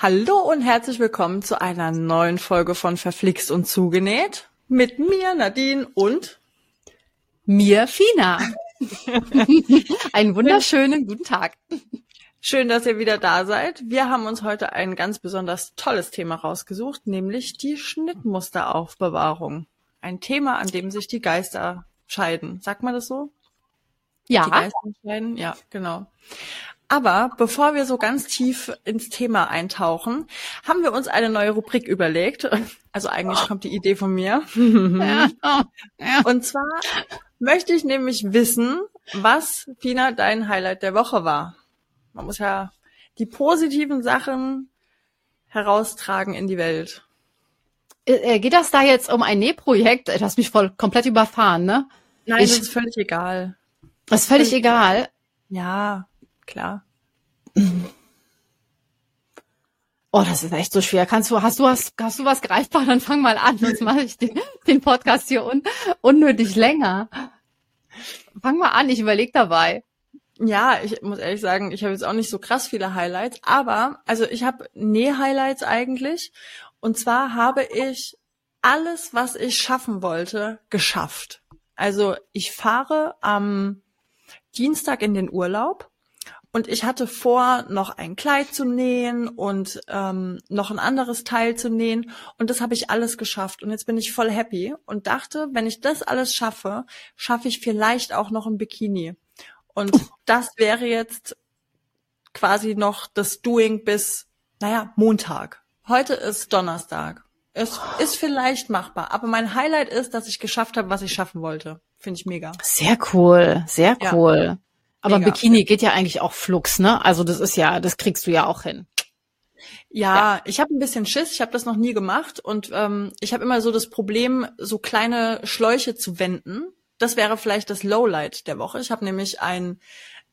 Hallo und herzlich willkommen zu einer neuen Folge von Verflixt und Zugenäht. Mit mir, Nadine und mir, Fina. Einen wunderschönen guten Tag. Schön, dass ihr wieder da seid. Wir haben uns heute ein ganz besonders tolles Thema rausgesucht, nämlich die Schnittmusteraufbewahrung. Ein Thema, an dem sich die Geister scheiden. Sagt man das so? Ja. Die Geister scheiden? Ja, genau. Aber bevor wir so ganz tief ins Thema eintauchen, haben wir uns eine neue Rubrik überlegt. Also eigentlich kommt die Idee von mir. Und zwar möchte ich nämlich wissen, was, Pina, dein Highlight der Woche war. Man muss ja die positiven Sachen heraustragen in die Welt. Äh, äh, geht das da jetzt um ein Nähprojekt? Du hast mich voll komplett überfahren, ne? Nein, ich, das ist völlig egal. Das ist völlig egal. Ja, klar. Oh, das ist echt so schwer. Kannst du, hast du was, hast du was greifbar? Dann fang mal an, sonst mache ich den, den Podcast hier un, unnötig länger. Fang mal an, ich überleg dabei. Ja, ich muss ehrlich sagen, ich habe jetzt auch nicht so krass viele Highlights, aber also ich habe Näh-Highlights eigentlich. Und zwar habe ich alles, was ich schaffen wollte, geschafft. Also ich fahre am Dienstag in den Urlaub und ich hatte vor, noch ein Kleid zu nähen und ähm, noch ein anderes Teil zu nähen. Und das habe ich alles geschafft. Und jetzt bin ich voll happy und dachte, wenn ich das alles schaffe, schaffe ich vielleicht auch noch ein Bikini. Und das wäre jetzt quasi noch das Doing bis, naja, Montag. Heute ist Donnerstag. Es ist vielleicht machbar, aber mein Highlight ist, dass ich geschafft habe, was ich schaffen wollte. Finde ich mega. Sehr cool, sehr cool. Ja. Aber Mega. Bikini geht ja eigentlich auch flux, ne? Also das ist ja, das kriegst du ja auch hin. Ja, ja. ich habe ein bisschen Schiss, ich habe das noch nie gemacht und ähm, ich habe immer so das Problem, so kleine Schläuche zu wenden. Das wäre vielleicht das Lowlight der Woche. Ich habe nämlich ein,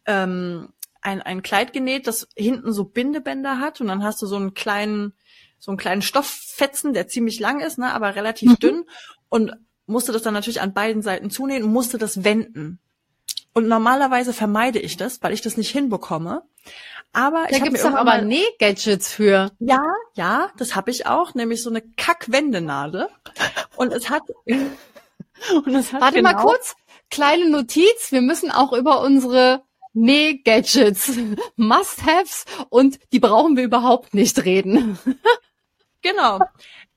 ähm, ein, ein Kleid genäht, das hinten so Bindebänder hat und dann hast du so einen kleinen, so einen kleinen Stofffetzen, der ziemlich lang ist, ne, aber relativ mhm. dünn und musste das dann natürlich an beiden Seiten zunähen und musste das wenden. Und normalerweise vermeide ich das, weil ich das nicht hinbekomme. Aber da ich gibt's doch aber Nähgadgets für. Ja, ja, das habe ich auch, nämlich so eine Kackwendenadel. Und es hat und es hat Warte genau mal kurz, kleine Notiz, wir müssen auch über unsere Nähgadgets, Must-haves und die brauchen wir überhaupt nicht reden. Genau.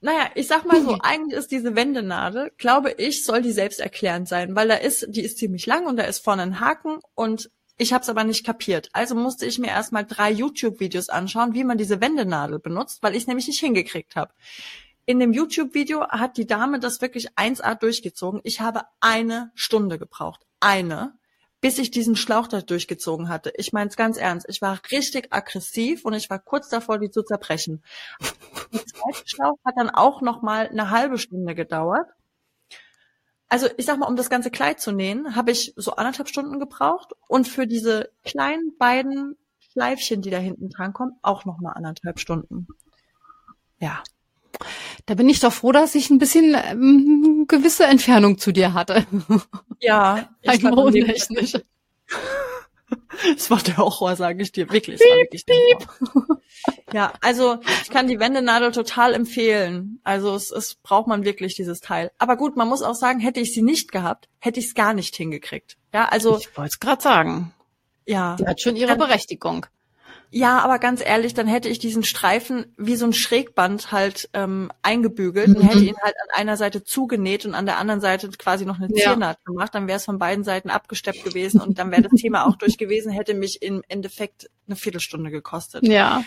Naja, ich sag mal so, eigentlich ist diese Wendenadel, glaube ich, soll die selbsterklärend sein, weil da ist, die ist ziemlich lang und da ist vorne ein Haken und ich habe es aber nicht kapiert. Also musste ich mir erstmal drei YouTube-Videos anschauen, wie man diese Wendenadel benutzt, weil ich es nämlich nicht hingekriegt habe. In dem YouTube-Video hat die Dame das wirklich 1A durchgezogen. Ich habe eine Stunde gebraucht. Eine bis ich diesen Schlauch da durchgezogen hatte. Ich meine es ganz ernst. Ich war richtig aggressiv und ich war kurz davor, die zu zerbrechen. Zweite Schlauch hat dann auch noch mal eine halbe Stunde gedauert. Also ich sag mal, um das ganze Kleid zu nähen, habe ich so anderthalb Stunden gebraucht und für diese kleinen beiden Schleifchen, die da hinten dran kommen, auch noch mal anderthalb Stunden. Ja. Da bin ich doch froh, dass ich ein bisschen ähm, gewisse Entfernung zu dir hatte. Ja, ich technisch. Das war der Horror, sage ich dir. Wirklich, piep, wirklich piep. Ja, also ich kann die Wendenadel total empfehlen. Also es, es braucht man wirklich dieses Teil. Aber gut, man muss auch sagen, hätte ich sie nicht gehabt, hätte ich es gar nicht hingekriegt. Ja, also ich wollte es gerade sagen. Ja, die hat schon ihre Berechtigung. Ja, aber ganz ehrlich, dann hätte ich diesen Streifen wie so ein Schrägband halt ähm, eingebügelt mhm. und hätte ihn halt an einer Seite zugenäht und an der anderen Seite quasi noch eine Ziernaht ja. gemacht. Dann wäre es von beiden Seiten abgesteppt gewesen und dann wäre das Thema auch durch gewesen, hätte mich im Endeffekt eine Viertelstunde gekostet. Ja.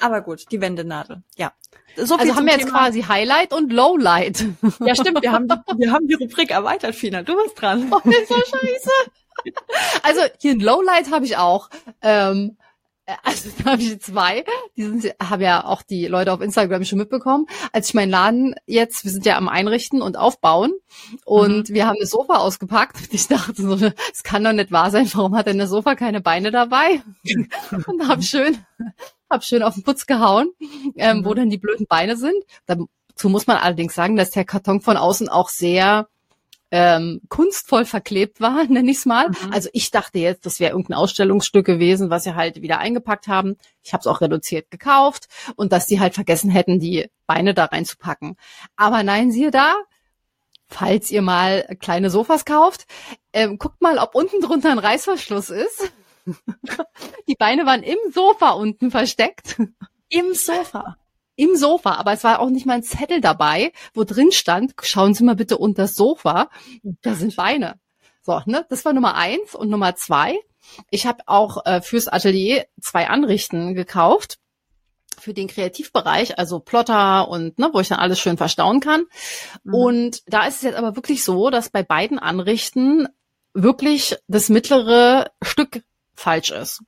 Aber gut, die Wendenadel. Ja. So also haben wir jetzt Thema. quasi Highlight und Lowlight. Ja, stimmt. Wir haben, die, wir haben die Rubrik erweitert, Fina. Du bist dran. Oh, ist so scheiße. Also hier ein Lowlight habe ich auch. Ähm, äh, also da habe ich zwei. Die sind, haben ja auch die Leute auf Instagram schon mitbekommen. Als ich meinen Laden jetzt, wir sind ja am Einrichten und Aufbauen und mhm. wir haben das Sofa ausgepackt und ich dachte so, es kann doch nicht wahr sein, warum hat denn das Sofa keine Beine dabei? und hab schön, hab schön auf den Putz gehauen, ähm, mhm. wo dann die blöden Beine sind. Dazu muss man allerdings sagen, dass der Karton von außen auch sehr ähm, kunstvoll verklebt war, nenne ich es mal. Mhm. Also ich dachte jetzt, das wäre irgendein Ausstellungsstück gewesen, was sie halt wieder eingepackt haben. Ich habe es auch reduziert gekauft und dass die halt vergessen hätten, die Beine da reinzupacken. Aber nein, siehe da, falls ihr mal kleine Sofas kauft, ähm, guckt mal, ob unten drunter ein Reißverschluss ist. die Beine waren im Sofa unten versteckt. Im Sofa im Sofa, aber es war auch nicht mal ein Zettel dabei, wo drin stand, schauen Sie mal bitte unter das Sofa, da sind Beine. So, ne, das war Nummer eins und Nummer zwei. Ich habe auch äh, fürs Atelier zwei Anrichten gekauft für den Kreativbereich, also Plotter und ne, wo ich dann alles schön verstauen kann. Mhm. Und da ist es jetzt aber wirklich so, dass bei beiden Anrichten wirklich das mittlere Stück falsch ist.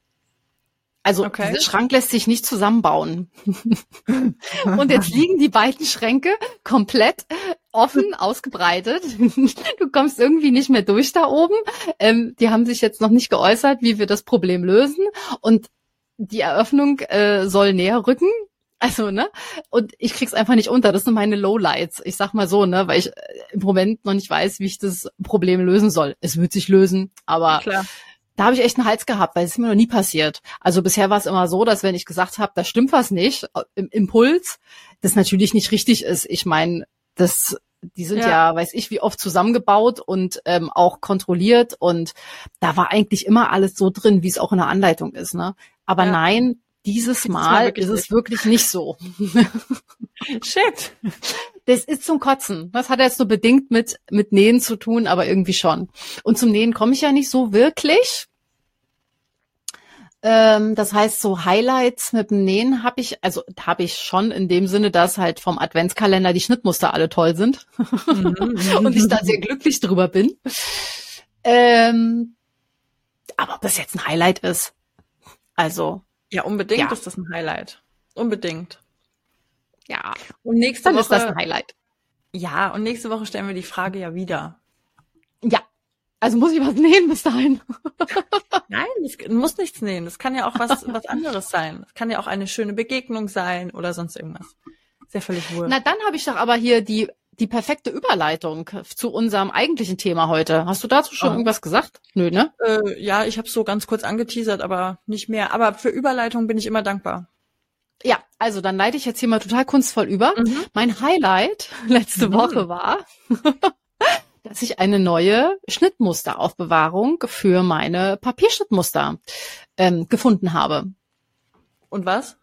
Also okay. dieser Schrank lässt sich nicht zusammenbauen. und jetzt liegen die beiden Schränke komplett offen ausgebreitet. du kommst irgendwie nicht mehr durch da oben. Ähm, die haben sich jetzt noch nicht geäußert, wie wir das Problem lösen. Und die Eröffnung äh, soll näher rücken. Also, ne? Und ich krieg's einfach nicht unter. Das sind meine Lowlights. Ich sag mal so, ne? Weil ich äh, im Moment noch nicht weiß, wie ich das Problem lösen soll. Es wird sich lösen, aber Klar da habe ich echt einen Hals gehabt, weil es ist mir noch nie passiert. Also bisher war es immer so, dass wenn ich gesagt habe, da stimmt was nicht, äh, im Impuls, das natürlich nicht richtig ist. Ich meine, das die sind ja. ja. weiß ich, wie oft zusammengebaut und ähm, auch kontrolliert und da war eigentlich immer alles so drin, wie es auch in der Anleitung ist. Ne? Aber ja. nein, dieses Mal ist es wirklich nicht so. Shit. Das ist zum Kotzen. Das hat jetzt nur bedingt mit, mit Nähen zu tun, aber irgendwie schon. Und zum Nähen komme ich ja nicht so wirklich. Ähm, das heißt, so Highlights mit dem Nähen habe ich, also habe ich schon in dem Sinne, dass halt vom Adventskalender die Schnittmuster alle toll sind mhm. und ich da sehr glücklich drüber bin. Ähm, aber ob das jetzt ein Highlight ist, also ja, unbedingt ja. ist das ein Highlight. Unbedingt. Ja. Und nächste Dann Woche ist das ein Highlight. Ja, und nächste Woche stellen wir die Frage ja wieder. Ja. Also muss ich was nähen bis dahin? Nein, es muss nichts nähen. Das kann ja auch was, was anderes sein. Es kann ja auch eine schöne Begegnung sein oder sonst irgendwas. Sehr völlig wohl. Na, dann habe ich doch aber hier die die perfekte Überleitung zu unserem eigentlichen Thema heute. Hast du dazu schon oh. irgendwas gesagt? Nö, ne? Äh, ja, ich habe so ganz kurz angeteasert, aber nicht mehr. Aber für Überleitung bin ich immer dankbar. Ja, also dann leite ich jetzt hier mal total kunstvoll über. Mhm. Mein Highlight letzte mhm. Woche war, dass ich eine neue Schnittmusteraufbewahrung für meine Papierschnittmuster ähm, gefunden habe. Und was?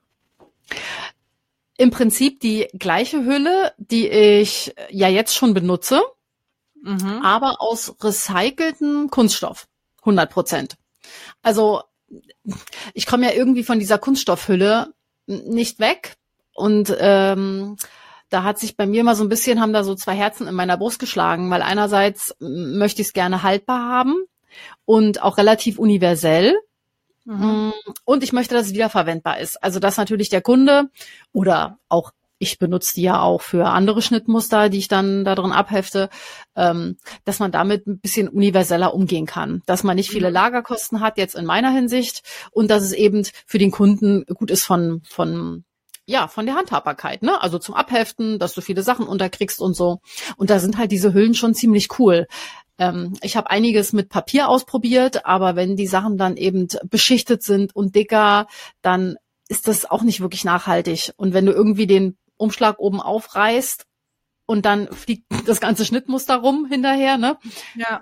im Prinzip die gleiche Hülle, die ich ja jetzt schon benutze, mhm. aber aus recyceltem Kunststoff. 100 Prozent. Also ich komme ja irgendwie von dieser Kunststoffhülle nicht weg und ähm, da hat sich bei mir mal so ein bisschen, haben da so zwei Herzen in meiner Brust geschlagen, weil einerseits möchte ich es gerne haltbar haben und auch relativ universell. Mhm. Mm, und ich möchte, dass es wiederverwendbar ist. Also dass natürlich der Kunde oder auch ich benutze die ja auch für andere Schnittmuster, die ich dann da drin abhefte, ähm, dass man damit ein bisschen universeller umgehen kann. Dass man nicht viele mhm. Lagerkosten hat, jetzt in meiner Hinsicht, und dass es eben für den Kunden gut ist von, von ja, von der Handhabbarkeit, ne? Also zum Abheften, dass du viele Sachen unterkriegst und so. Und da sind halt diese Hüllen schon ziemlich cool. Ähm, ich habe einiges mit Papier ausprobiert, aber wenn die Sachen dann eben beschichtet sind und dicker, dann ist das auch nicht wirklich nachhaltig. Und wenn du irgendwie den Umschlag oben aufreißt und dann fliegt das ganze Schnittmuster rum hinterher, ne? Ja.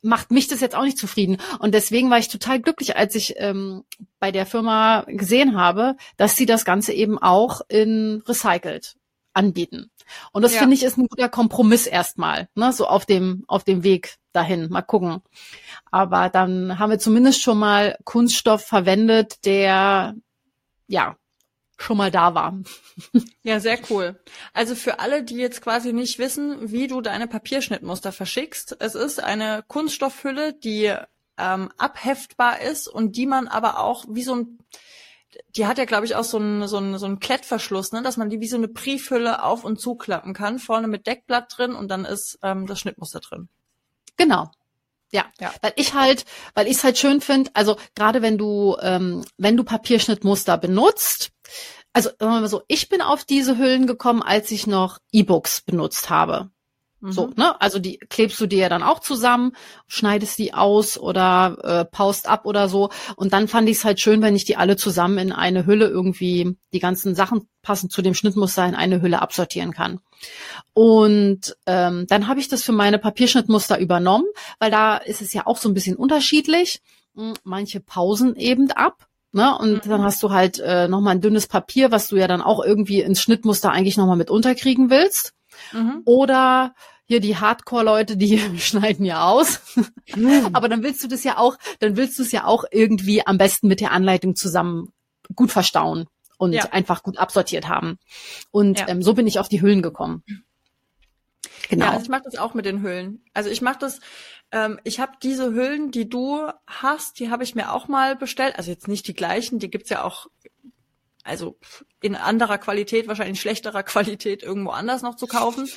Macht mich das jetzt auch nicht zufrieden. Und deswegen war ich total glücklich, als ich ähm, bei der Firma gesehen habe, dass sie das Ganze eben auch in recycelt anbieten. Und das ja. finde ich ist ein guter Kompromiss erstmal, ne, so auf dem, auf dem Weg dahin. Mal gucken. Aber dann haben wir zumindest schon mal Kunststoff verwendet, der, ja, schon mal da war. Ja, sehr cool. Also für alle, die jetzt quasi nicht wissen, wie du deine Papierschnittmuster verschickst, es ist eine Kunststoffhülle, die ähm, abheftbar ist und die man aber auch wie so ein die hat ja, glaube ich, auch so einen so einen, so einen Klettverschluss, ne, dass man die wie so eine Briefhülle auf und zuklappen kann, vorne mit Deckblatt drin und dann ist ähm, das Schnittmuster drin. Genau. Ja, ja, weil ich halt, weil ich es halt schön finde, also gerade wenn du, ähm, wenn du Papierschnittmuster benutzt, also sagen wir mal so, ich bin auf diese Hüllen gekommen, als ich noch E-Books benutzt habe. Mhm. So, ne? Also die klebst du dir ja dann auch zusammen, schneidest die aus oder äh, paust ab oder so. Und dann fand ich es halt schön, wenn ich die alle zusammen in eine Hülle irgendwie, die ganzen Sachen passend zu dem Schnittmuster in eine Hülle absortieren kann. Und ähm, dann habe ich das für meine Papierschnittmuster übernommen, weil da ist es ja auch so ein bisschen unterschiedlich. Hm, manche pausen eben ab. Ne? Und mhm. dann hast du halt äh, nochmal ein dünnes Papier, was du ja dann auch irgendwie ins Schnittmuster eigentlich nochmal mit unterkriegen willst. Mhm. Oder hier die Hardcore-Leute, die schneiden ja aus. Mhm. Aber dann willst du das ja auch, dann willst du es ja auch irgendwie am besten mit der Anleitung zusammen gut verstauen und ja. einfach gut absortiert haben. Und ja. ähm, so bin ich auf die Hüllen gekommen. Genau. Ja, also ich mache das auch mit den Hüllen. Also ich mache das, ähm, ich habe diese Hüllen, die du hast, die habe ich mir auch mal bestellt. Also jetzt nicht die gleichen, die gibt's ja auch, also in anderer Qualität, wahrscheinlich schlechterer Qualität irgendwo anders noch zu kaufen.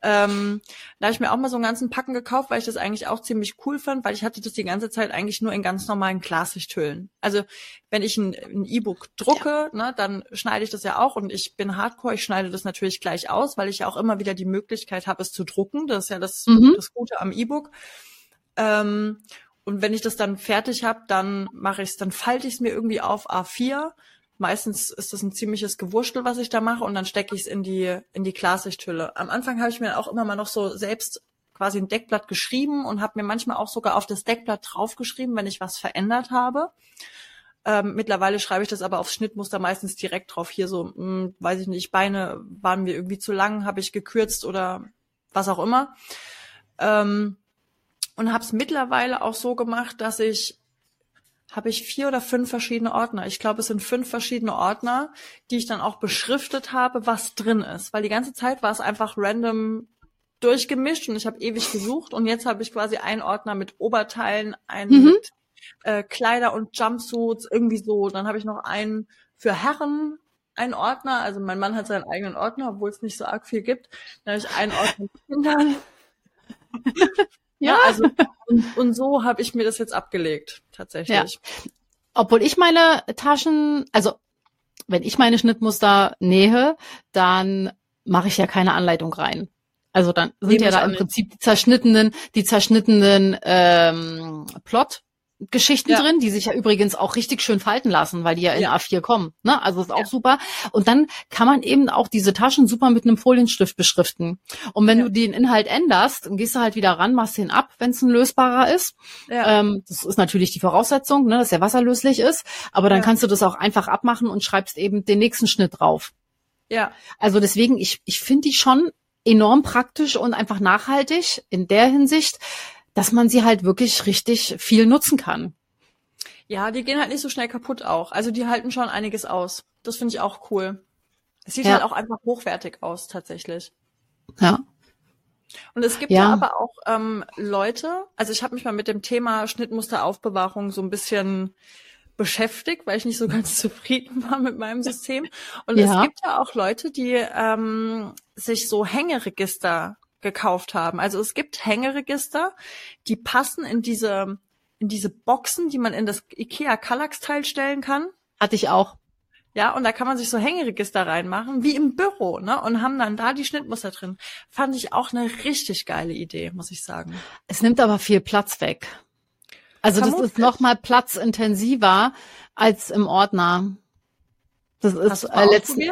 Ähm, da habe ich mir auch mal so einen ganzen Packen gekauft, weil ich das eigentlich auch ziemlich cool fand, weil ich hatte das die ganze Zeit eigentlich nur in ganz normalen Klarsichthüllen. Also wenn ich ein E-Book drucke, ja. ne, dann schneide ich das ja auch und ich bin Hardcore, ich schneide das natürlich gleich aus, weil ich ja auch immer wieder die Möglichkeit habe, es zu drucken. Das ist ja das, mhm. das Gute am E-Book. Ähm, und wenn ich das dann fertig habe, dann mache ich es, dann falte ich es mir irgendwie auf A4 Meistens ist das ein ziemliches Gewurstel, was ich da mache, und dann stecke ich es in die in die Klarsichthülle. Am Anfang habe ich mir auch immer mal noch so selbst quasi ein Deckblatt geschrieben und habe mir manchmal auch sogar auf das Deckblatt draufgeschrieben, wenn ich was verändert habe. Ähm, mittlerweile schreibe ich das aber aufs Schnittmuster meistens direkt drauf. Hier so, mh, hm, weiß ich nicht, Beine waren mir irgendwie zu lang, habe ich gekürzt oder was auch immer. Ähm, und habe es mittlerweile auch so gemacht, dass ich habe ich vier oder fünf verschiedene Ordner. Ich glaube, es sind fünf verschiedene Ordner, die ich dann auch beschriftet habe, was drin ist. Weil die ganze Zeit war es einfach random durchgemischt und ich habe ewig gesucht und jetzt habe ich quasi einen Ordner mit Oberteilen, einen mhm. mit äh, Kleider und Jumpsuits, irgendwie so. Dann habe ich noch einen für Herren, einen Ordner. Also mein Mann hat seinen eigenen Ordner, obwohl es nicht so arg viel gibt. Dann habe ich einen Ordner mit Kindern. Ja, ja also und, und so habe ich mir das jetzt abgelegt, tatsächlich. Ja. Obwohl ich meine Taschen, also wenn ich meine Schnittmuster nähe, dann mache ich ja keine Anleitung rein. Also dann sind Nehme ja da im Prinzip die zerschnittenen, die zerschnittenen ähm, Plot Geschichten ja. drin, die sich ja übrigens auch richtig schön falten lassen, weil die ja in ja. A4 kommen. Ne? Also ist auch ja. super. Und dann kann man eben auch diese Taschen super mit einem Folienstift beschriften. Und wenn du den Inhalt änderst, dann gehst du halt wieder ran, machst den ab, wenn es ein lösbarer ist. Ähm, das ist natürlich die Voraussetzung, ne, dass er wasserlöslich ist. Aber dann kannst du das auch einfach abmachen und schreibst eben den nächsten Schnitt drauf. Ja. Also deswegen, ich, ich finde die schon enorm praktisch und einfach nachhaltig in der Hinsicht, dass man sie halt wirklich richtig viel nutzen kann. Ja, die gehen halt nicht so schnell kaputt auch. Also die halten schon einiges aus. Das finde ich auch cool. Es sieht ja. halt auch einfach hochwertig aus, tatsächlich. Ja. Und es gibt ja, ja aber auch ähm, Leute, also ich habe mich mal mit dem Thema Schnittmusteraufbewahrung so ein bisschen beschäftigt, weil ich nicht so ganz zufrieden war mit meinem System. Und ja. es gibt ja auch Leute, die ähm, sich so Hängeregister gekauft haben. Also es gibt Hängeregister, die passen in diese, in diese Boxen, die man in das IKEA Kallax-Teil stellen kann. Hatte ich auch. Ja, und da kann man sich so Hängeregister reinmachen, wie im Büro, ne? Und haben dann da die Schnittmuster drin. Fand ich auch eine richtig geile Idee, muss ich sagen. Es nimmt aber viel Platz weg. Also Vermutlich. das ist noch mal platzintensiver als im Ordner. Das ist äh, letzten,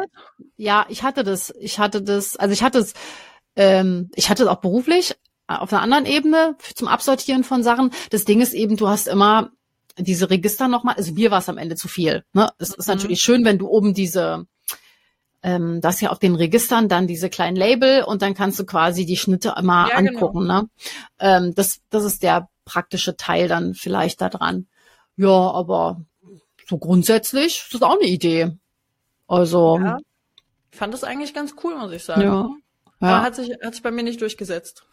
Ja, ich hatte das. Ich hatte das. Also ich hatte es ähm, ich hatte es auch beruflich äh, auf einer anderen Ebene zum Absortieren von Sachen. Das Ding ist eben, du hast immer diese Register nochmal, also mir war es am Ende zu viel. Ne? Es mhm. ist natürlich schön, wenn du oben diese, ähm, das ja auf den Registern dann diese kleinen Label und dann kannst du quasi die Schnitte immer ja, genau. angucken. Genau. Ne? Ähm, das, das ist der praktische Teil dann vielleicht da dran. Ja, aber so grundsätzlich ist das auch eine Idee. Also. Ja, ich fand das eigentlich ganz cool, muss ich sagen. Ja. Ja. Aber hat sich, hat sich bei mir nicht durchgesetzt.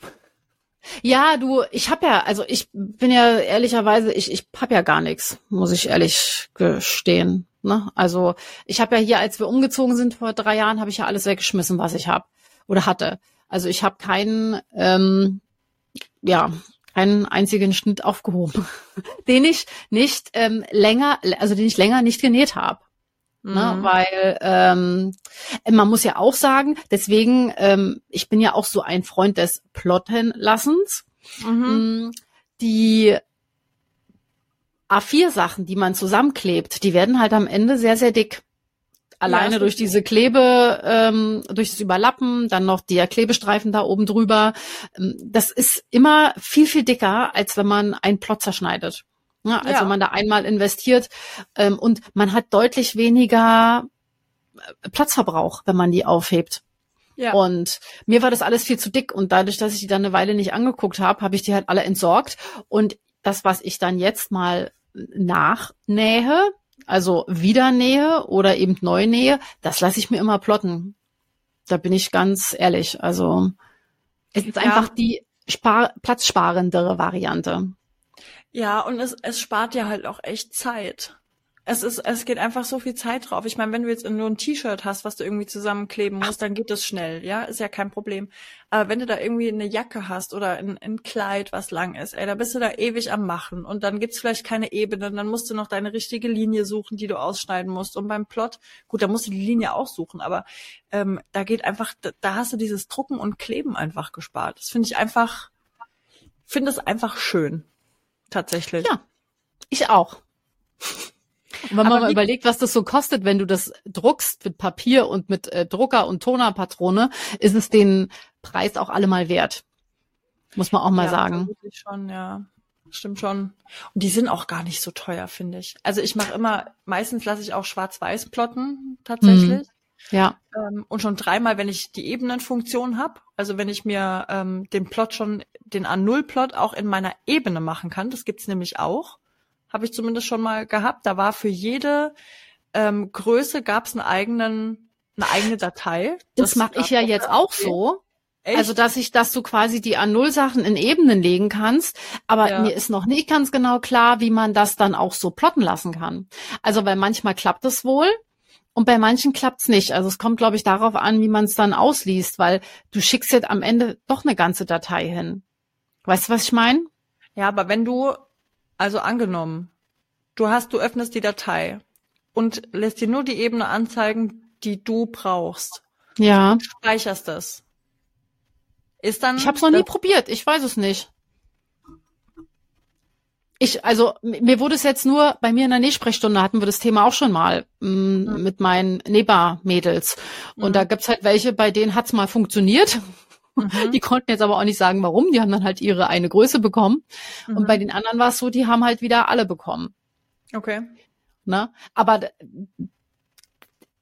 Ja, du, ich habe ja, also ich bin ja ehrlicherweise, ich, ich habe ja gar nichts, muss ich ehrlich gestehen. Ne? Also ich habe ja hier, als wir umgezogen sind vor drei Jahren, habe ich ja alles weggeschmissen, was ich habe oder hatte. Also ich habe keinen, ähm, ja, keinen einzigen Schnitt aufgehoben, den ich nicht ähm, länger, also den ich länger nicht genäht habe. Ne, weil ähm, man muss ja auch sagen, deswegen, ähm, ich bin ja auch so ein Freund des Plottenlassens. Mhm. Mm, Die A4-Sachen, die man zusammenklebt, die werden halt am Ende sehr, sehr dick. Alleine stimmt. durch diese Klebe, ähm, durch das Überlappen, dann noch der Klebestreifen da oben drüber. Ähm, Das ist immer viel, viel dicker, als wenn man einen Plot zerschneidet. Ja, als Ja. wenn man da einmal investiert. Ähm, und man hat deutlich weniger äh, Platzverbrauch, wenn man die aufhebt. Ja. Und mir war das alles viel zu dick und dadurch, dass ich die dann eine Weile nicht angeguckt habe, habe ich die halt alle entsorgt. Und das, was ich dann jetzt mal nachnähe, also wieder nähe oder eben neu nähe, das lasse ich mir immer plotten. Da bin ich ganz ehrlich. Also es ist Ja. einfach die spar platzsparendere Variante. Ja, und es, es spart ja halt auch echt Zeit. Es ist, es geht einfach so viel Zeit drauf. Ich meine, wenn du jetzt nur ein T-Shirt hast, was du irgendwie zusammenkleben musst, dann geht das schnell, ja, ist ja kein Problem. Aber wenn du da irgendwie eine Jacke hast oder ein, ein Kleid, was lang ist, ey, da bist du da ewig am Machen und dann gibt's vielleicht keine Ebene, dann musst du noch deine richtige Linie suchen, die du ausschneiden musst. Und beim Plot, gut, da musst du die Linie auch suchen, aber ähm, da geht einfach, da, da hast du dieses Drucken und Kleben einfach gespart. Das finde ich einfach, finde es einfach schön. Tatsächlich. Ja, ich auch. Und wenn man mal überlegt, was das so kostet, wenn du das druckst mit Papier und mit äh, Drucker und Tonerpatrone, ist es den Preis auch allemal wert. Muss man auch mal ja, sagen. schon, ja. Stimmt schon. Und die sind auch gar nicht so teuer, finde ich. Also ich mache immer, meistens lasse ich auch schwarz-weiß plotten, tatsächlich. Ja. Ähm, und schon dreimal, wenn ich die Ebenenfunktion habe, also wenn ich mir ähm, den Plot schon, den A0-Plot auch in meiner Ebene machen kann, das gibt's nämlich auch, habe ich zumindest schon mal gehabt. Da war für jede ähm, Größe gab's einen eigenen, eine eigene Datei. Das, mache ich ja jetzt auch so. Echt? Also, dass ich, dass du quasi die A0-Sachen in Ebenen legen kannst. Aber Ja. mir ist noch nicht ganz genau klar, wie man das dann auch so plotten lassen kann. Also, weil manchmal klappt es wohl. Und bei manchen klappt's nicht. Also es kommt, glaube ich, darauf an, wie man es dann ausliest, weil du schickst jetzt am Ende doch eine ganze Datei hin. Weißt du, was ich meine? Ja, aber wenn du, also angenommen, du hast, du öffnest die Datei und lässt dir nur die Ebene anzeigen, die du brauchst, Ja. speicherst das. Ist dann. Ich habe es noch nie probiert. Ich weiß es nicht. Ich, also mir wurde es jetzt nur, bei mir in der Nähsprechstunde hatten wir das Thema auch schon mal m, mit meinen Nähbar-Mädels. Und Mhm. da gibt's halt welche, bei denen hat's mal funktioniert. Mhm. Die konnten jetzt aber auch nicht sagen, warum. Die haben dann halt ihre eine Größe bekommen. Und Mhm. bei den anderen war es so, die haben halt wieder alle bekommen. Okay. Ne? Aber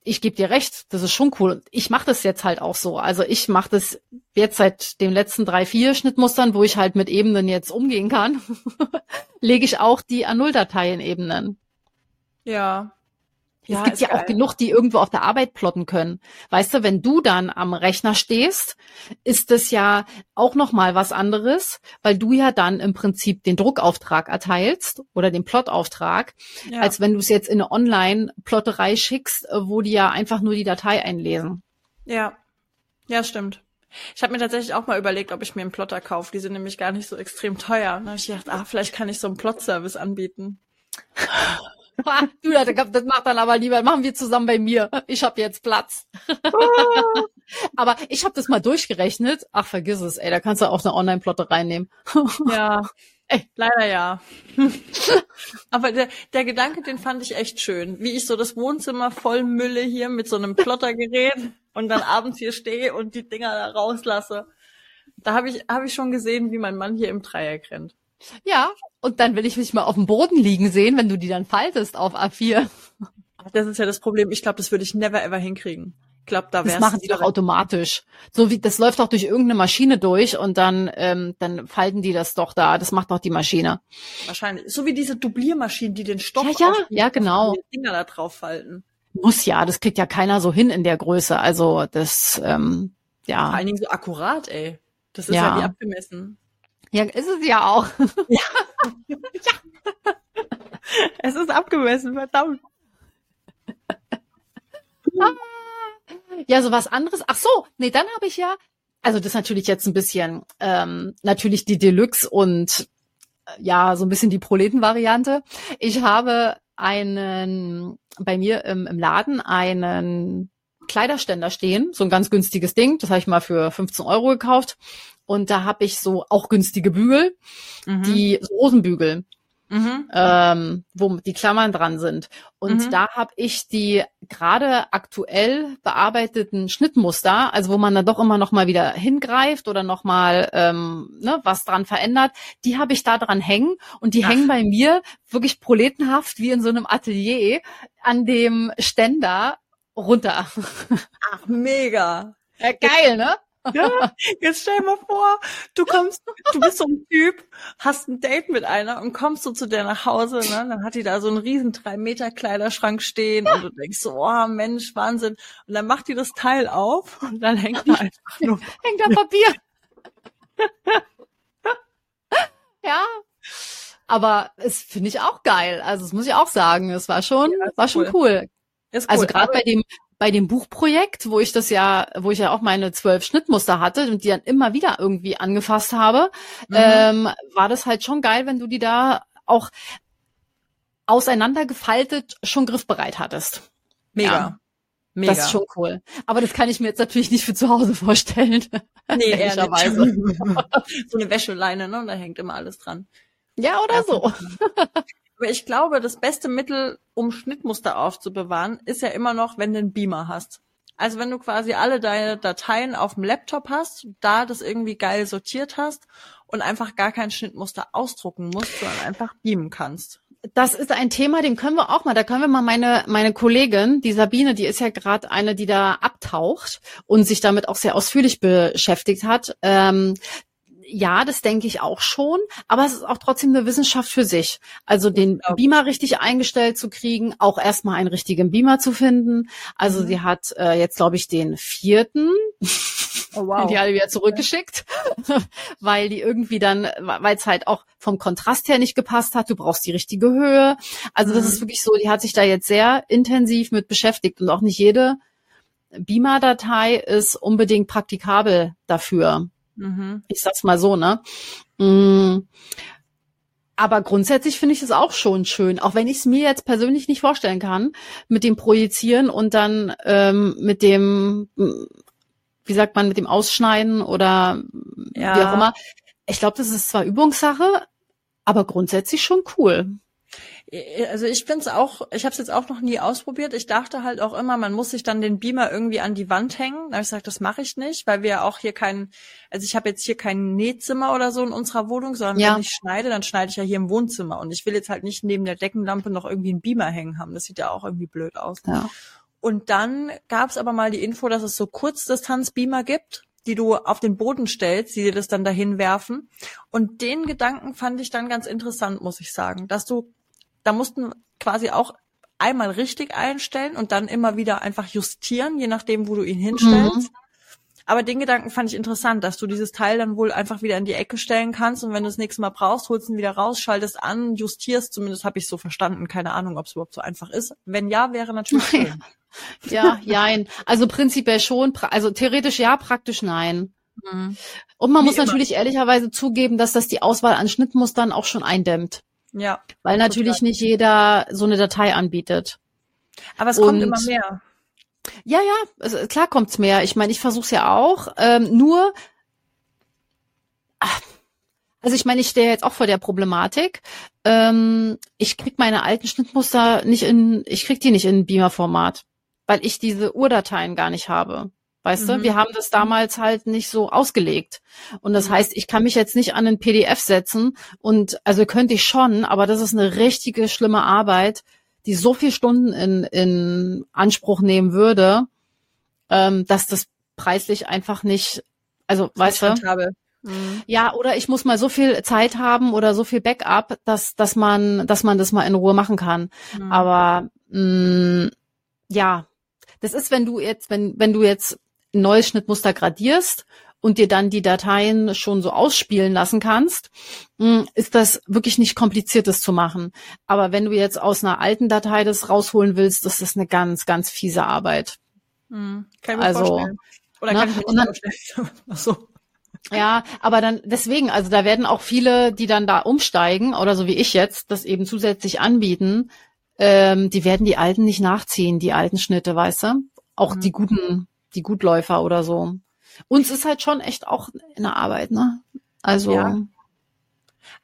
ich gebe dir recht, das ist schon cool. Und Ich mache das jetzt halt auch so. Also ich mache das jetzt seit den letzten drei, vier Schnittmustern, wo ich halt mit Ebenen jetzt umgehen kann, lege ich auch die A0-Datei in Ebenen. Ja. Es gibt ja auch geil. genug, die irgendwo auf der Arbeit plotten können. Weißt du, wenn du dann am Rechner stehst, ist das ja auch noch mal was anderes, weil du ja dann im Prinzip den Druckauftrag erteilst oder den Plotauftrag, Ja. als wenn du es jetzt in eine Online-Plotterei schickst, äh, wo die ja einfach nur die Datei einlesen. ja. Ja, stimmt. Ich habe mir tatsächlich auch mal überlegt, ob ich mir einen Plotter kaufe. Die sind nämlich gar nicht so extrem teuer. Und da habe ich gedacht, ah, vielleicht kann ich so einen Plot-Service anbieten. Ha, du, das, das macht dann aber lieber, machen wir zusammen bei mir. Ich habe jetzt Platz. aber ich habe das mal durchgerechnet. Ach, vergiss es, ey, da kannst du auch eine Online-Plotterei nehmen. Ja, Ey. leider ja. Aber der, der Gedanke, den fand ich echt schön. Wie ich so das Wohnzimmer voll Mülle hier mit so einem Plottergerät und dann abends hier stehe und die Dinger da rauslasse. Da habe ich, hab ich schon gesehen, wie mein Mann hier im Dreieck rennt. Ja, und dann will ich mich mal auf dem Boden liegen sehen, wenn du die dann faltest auf A4. Das ist ja das Problem. Ich glaube, das würde ich never ever hinkriegen. Ich glaube, da Das wär's machen die doch automatisch. So wie das läuft doch durch irgendeine Maschine durch und dann ähm, dann falten die das doch da. Das macht doch die Maschine. wahrscheinlich. So wie diese Dubliermaschinen, die den Stoff Ja, ja, ja, genau. Dinger da drauf falten. Muss ja, das kriegt ja keiner so hin in der Größe. Also das ähm, Vor ja, allen Dingen so akkurat, ey. Das ist ja, Ja. wie abgemessen. Ja ist es ja auch. Es ist abgemessen, verdammt. Ja, so was anderes. Ach so, nee, dann habe ich ja, also das ist natürlich jetzt ein bisschen, ähm, natürlich die Deluxe und äh, ja, so ein bisschen die Proletenvariante. Ich habe einen bei mir im, im Laden einen Kleiderständer stehen, so ein ganz günstiges Ding. Das habe ich mal für 15 Euro gekauft. Und da habe ich so auch günstige Bügel, Mhm. die so Hosenbügel, Mhm. ähm, wo die Klammern dran sind. Und Mhm. da habe ich die gerade aktuell bearbeiteten Schnittmuster, also wo man dann doch immer noch mal wieder hingreift oder noch mal ähm, ne, was dran verändert, die habe ich da dran hängen und die Ach. hängen bei mir wirklich proletenhaft wie in so einem Atelier an dem Ständer runter. Ach, mega. Ja, geil, ne? Ja, jetzt stell dir mal vor, du kommst, du bist so ein Typ, hast ein Date mit einer und kommst so zu der nach Hause, ne? Dann hat die da so einen riesen drei Meter Kleiderschrank stehen und du denkst so, oh Mensch, Wahnsinn. Und dann macht die das Teil auf und dann hängt da einfach nur. Hängt am Papier. ja. Aber es finde ich auch geil. Also das muss ich auch sagen. Es war schon, Ja, war schon cool. Ist Also cool. gerade bei dem bei dem Buchprojekt, wo ich das ja, wo ich ja auch meine zwölf Schnittmuster hatte und die dann immer wieder irgendwie angefasst habe, Mhm. ähm, war das halt schon geil, wenn du die da auch auseinandergefaltet schon griffbereit hattest. mega. ja. Mega. Das ist schon cool. Aber das kann ich mir jetzt natürlich nicht für zu Hause vorstellen. nee, ehrlicherweise. so eine Wäscheleine, ne? Und da hängt immer alles dran. Ja, oder so. Aber ich glaube, das beste Mittel, um Schnittmuster aufzubewahren, ist ja immer noch, wenn du einen Beamer hast. Also wenn du quasi alle deine Dateien auf dem Laptop hast, da das irgendwie geil sortiert hast und einfach gar kein Schnittmuster ausdrucken musst, sondern einfach beamen kannst. Das ist ein Thema, den können wir auch mal, da können wir mal meine, meine Kollegin, die Sabine, die ist ja gerade eine, die da abtaucht und sich damit auch sehr ausführlich beschäftigt hat. Ähm, ja, das denke ich auch schon, aber es ist auch trotzdem eine Wissenschaft für sich. Also den Beamer richtig eingestellt zu kriegen, auch erstmal einen richtigen Beamer zu finden. Also Mhm. sie hat äh, jetzt, glaube ich, den vierten Oh die alle wieder zurückgeschickt, weil die irgendwie dann, weil es halt auch vom Kontrast her nicht gepasst hat. Du brauchst die richtige Höhe. Also das Mhm. ist wirklich so, die hat sich da jetzt sehr intensiv mit beschäftigt und auch nicht jede Beamer-Datei ist unbedingt praktikabel dafür. Mhm. Ich sag's mal so, ne? Mm. Aber grundsätzlich finde ich es auch schon schön, auch wenn ich es mir jetzt persönlich nicht vorstellen kann, mit dem Projizieren und dann ähm, mit dem, mm, wie sagt man, mit dem Ausschneiden oder Ja. wie auch immer. Ich glaube, das ist zwar Übungssache, aber grundsätzlich schon cool. Also ich finde es auch, ich habe es jetzt auch noch nie ausprobiert. Ich dachte halt auch immer, man muss sich dann den Beamer irgendwie an die Wand hängen. Da habe ich gesagt, das mache ich nicht, weil wir auch hier kein, also ich habe jetzt hier kein Nähzimmer oder so in unserer Wohnung, sondern Ja. wenn ich schneide, dann schneide ich ja hier im Wohnzimmer. Und ich will jetzt halt nicht neben der Deckenlampe noch irgendwie einen Beamer hängen haben. Das sieht ja auch irgendwie blöd aus. Ja. Und dann gab es aber mal die Info, dass es so Kurzdistanz-Beamer gibt, die du auf den Boden stellst, die dir das dann dahin werfen. Und den Gedanken fand ich dann ganz interessant, muss ich sagen, dass du, da mussten quasi auch einmal richtig einstellen und dann immer wieder einfach justieren, je nachdem, wo du ihn hinstellst. Aber den Gedanken fand ich interessant, dass du dieses Teil dann wohl einfach wieder in die Ecke stellen kannst und wenn du das nächste Mal brauchst, holst ihn wieder raus, schaltest an, justierst, zumindest habe ich so verstanden, keine Ahnung, ob es überhaupt so einfach ist. Wenn ja, wäre natürlich schön. Ja, jein. Also prinzipiell schon, also theoretisch ja, praktisch nein. Mhm. Und man Wie muss immer. natürlich ehrlicherweise zugeben, dass das die Auswahl an Schnittmustern auch schon eindämmt. Ja, Weil natürlich nicht jeder so eine Datei anbietet. aber es kommt Und- immer mehr. Ja, ja, also, klar kommt's mehr. Ich meine, ich versuche es ja auch. Ähm, nur, ach, also ich meine, ich stehe jetzt auch vor der Problematik. Ähm, ich krieg meine alten Schnittmuster nicht in, ich krieg die nicht in Beamer-Format, weil ich diese Urdateien gar nicht habe. Weißt du, Mhm. wir haben das damals halt nicht so ausgelegt. Und das heißt, ich kann mich jetzt nicht an ein PDF setzen und, also könnte ich schon, aber das ist eine richtige schlimme Arbeit, die so viel Stunden in, in Anspruch nehmen würde, ähm, dass das preislich einfach nicht, also weißt du. Mhm. ja, oder ich muss mal so viel Zeit haben oder so viel Backup, dass, dass man, dass man das mal in Ruhe machen kann. Mhm. Aber mh, ja, das ist, wenn du jetzt, wenn, wenn du jetzt ein neues Schnittmuster gradierst und dir dann die Dateien schon so ausspielen lassen kannst, mh, ist das wirklich nicht kompliziertes zu machen. Aber wenn du jetzt aus einer alten Datei das rausholen willst, das ist eine ganz, ganz fiese Arbeit. Mhm. Kann ich mir Also, vorstellen. Oder ne? kann ich mir dann- vorstellen. Ach so. Ja, aber dann deswegen, also da werden auch viele, die dann da umsteigen oder so wie ich jetzt, das eben zusätzlich anbieten, ähm, die werden die alten nicht nachziehen, die alten Schnitte, weißt du? Auch Mhm. die guten, die Gutläufer oder so. Uns ist halt schon echt auch in der Arbeit, ne? Also, Ja.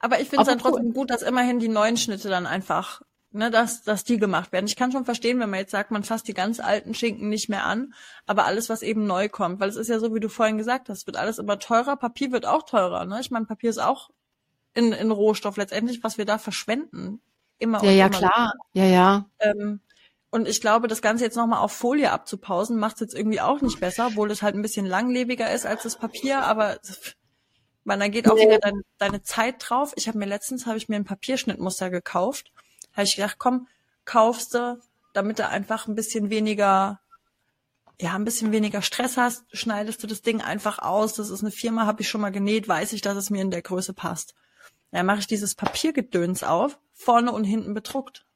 Aber ich finde es dann trotzdem gut, dass immerhin die neuen Schnitte dann einfach, ne, dass, dass die gemacht werden. Ich kann schon verstehen, wenn man jetzt sagt, man fasst die ganz alten Schinken nicht mehr an, aber alles, was eben neu kommt, weil es ist ja so, wie du vorhin gesagt hast, wird alles immer teurer, Papier wird auch teurer, ne? Ich meine, Papier ist auch in, in Rohstoff letztendlich, was wir da verschwenden. Immer ja, und ja, immer klar. Ja, ja. ähm, und ich glaube, das Ganze jetzt nochmal auf Folie abzupausen, macht es jetzt irgendwie auch nicht besser, obwohl es halt ein bisschen langlebiger ist als das Papier, aber man, da geht auch Nee. wieder dein, deine Zeit drauf. Ich habe mir letztens habe ich mir ein Papierschnittmuster gekauft. Habe ich gedacht, komm, kaufst du, damit du einfach ein bisschen weniger, ja, ein bisschen weniger Stress hast, schneidest du das Ding einfach aus. Das ist eine Firma, habe ich schon mal genäht, weiß ich, dass es mir in der Größe passt. Dann mache ich dieses Papiergedöns auf, vorne und hinten bedruckt.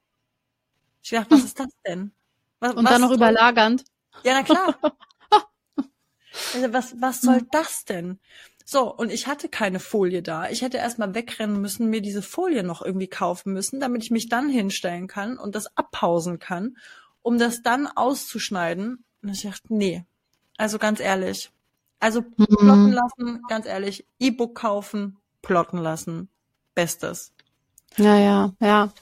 Ich dachte, was ist das denn? Was, Und was dann noch überlagernd. Ja, na klar. also was, was soll das denn? So, und ich hatte keine Folie da. Ich hätte erstmal wegrennen müssen, mir diese Folie noch irgendwie kaufen müssen, damit ich mich dann hinstellen kann und das abpausen kann, um das dann auszuschneiden. Und ich dachte, nee. Also ganz ehrlich. Also plotten Mhm. lassen, ganz ehrlich. E-Book kaufen, plotten lassen. Bestes. Ja, ja, ja.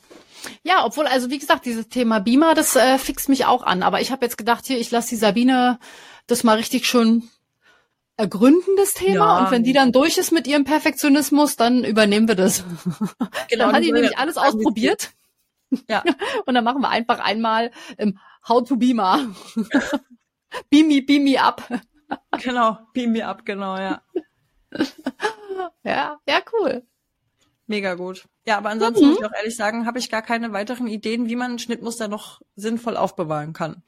Ja, obwohl, also wie gesagt, dieses Thema Beamer, das äh, fixt mich auch an. Aber ich habe jetzt gedacht, hier, ich lasse die Sabine das mal richtig schön ergründen, das Thema. Ja. Und wenn die dann durch ist mit ihrem Perfektionismus, dann übernehmen wir das. dann hat die nämlich alles ausprobiert. Ja. Und dann machen wir einfach einmal ähm, How to Beamer. beam me, beam me up. Genau. Beam mir ab, genau, ja. Ja, ja, cool. Mega gut. Ja, aber ansonsten Mhm. muss ich auch ehrlich sagen, habe ich gar keine weiteren Ideen, wie man ein Schnittmuster noch sinnvoll aufbewahren kann.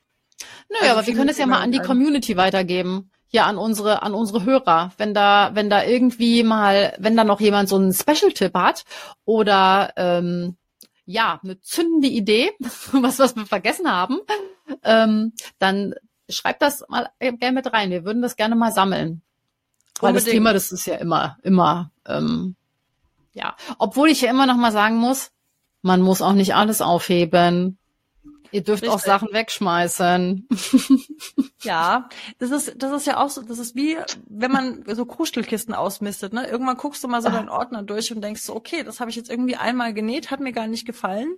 Nö, Also aber wir können es ja mal an die Community weitergeben. Ja, an unsere, an unsere Hörer. Wenn da, wenn da irgendwie mal, wenn da noch jemand so einen Special-Tipp hat oder ähm, ja, eine zündende Idee, was, was wir vergessen haben, ähm, dann schreibt das mal gerne mit rein. Wir würden das gerne mal sammeln. Weil das. Thema, das ist ja immer, immer, ähm, ja. Obwohl ich ja immer noch mal sagen muss, man muss auch nicht alles aufheben. Ihr dürft auch Richtig. Sachen wegschmeißen. Ja, das ist, das ist ja auch so, das ist wie, wenn man so Kruschelkisten ausmistet, ne? Irgendwann guckst du mal so Ah. deinen Ordner durch und denkst so, okay, das habe ich jetzt irgendwie einmal genäht, hat mir gar nicht gefallen,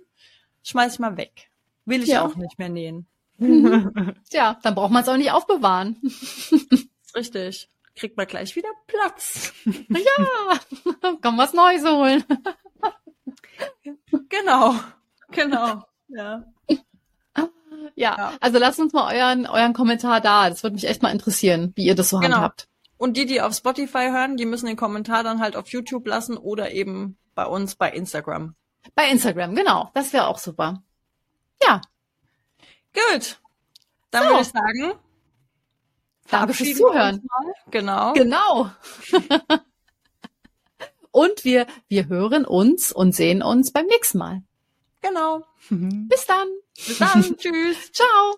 schmeiß ich mal weg. Will ich Ja. auch nicht mehr nähen. Tja, dann braucht man es auch nicht aufbewahren. Richtig. Kriegt man gleich wieder Platz. Ja, kann was Neues holen. Genau. Genau. Ja. Ja, Ja. also lasst uns mal euren, euren Kommentar da. Das würde mich echt mal interessieren, wie ihr das so Genau. handhabt. Und die, die auf Spotify hören, die müssen den Kommentar dann halt auf YouTube lassen oder eben bei uns bei Instagram. Bei Instagram, genau. Das wäre auch super. Ja, Gut. Dann So. würde ich sagen, danke fürs Zuhören. Genau. Genau. Und wir, wir hören uns und sehen uns beim nächsten Mal. Genau. Bis dann. Bis dann. Tschüss. Ciao.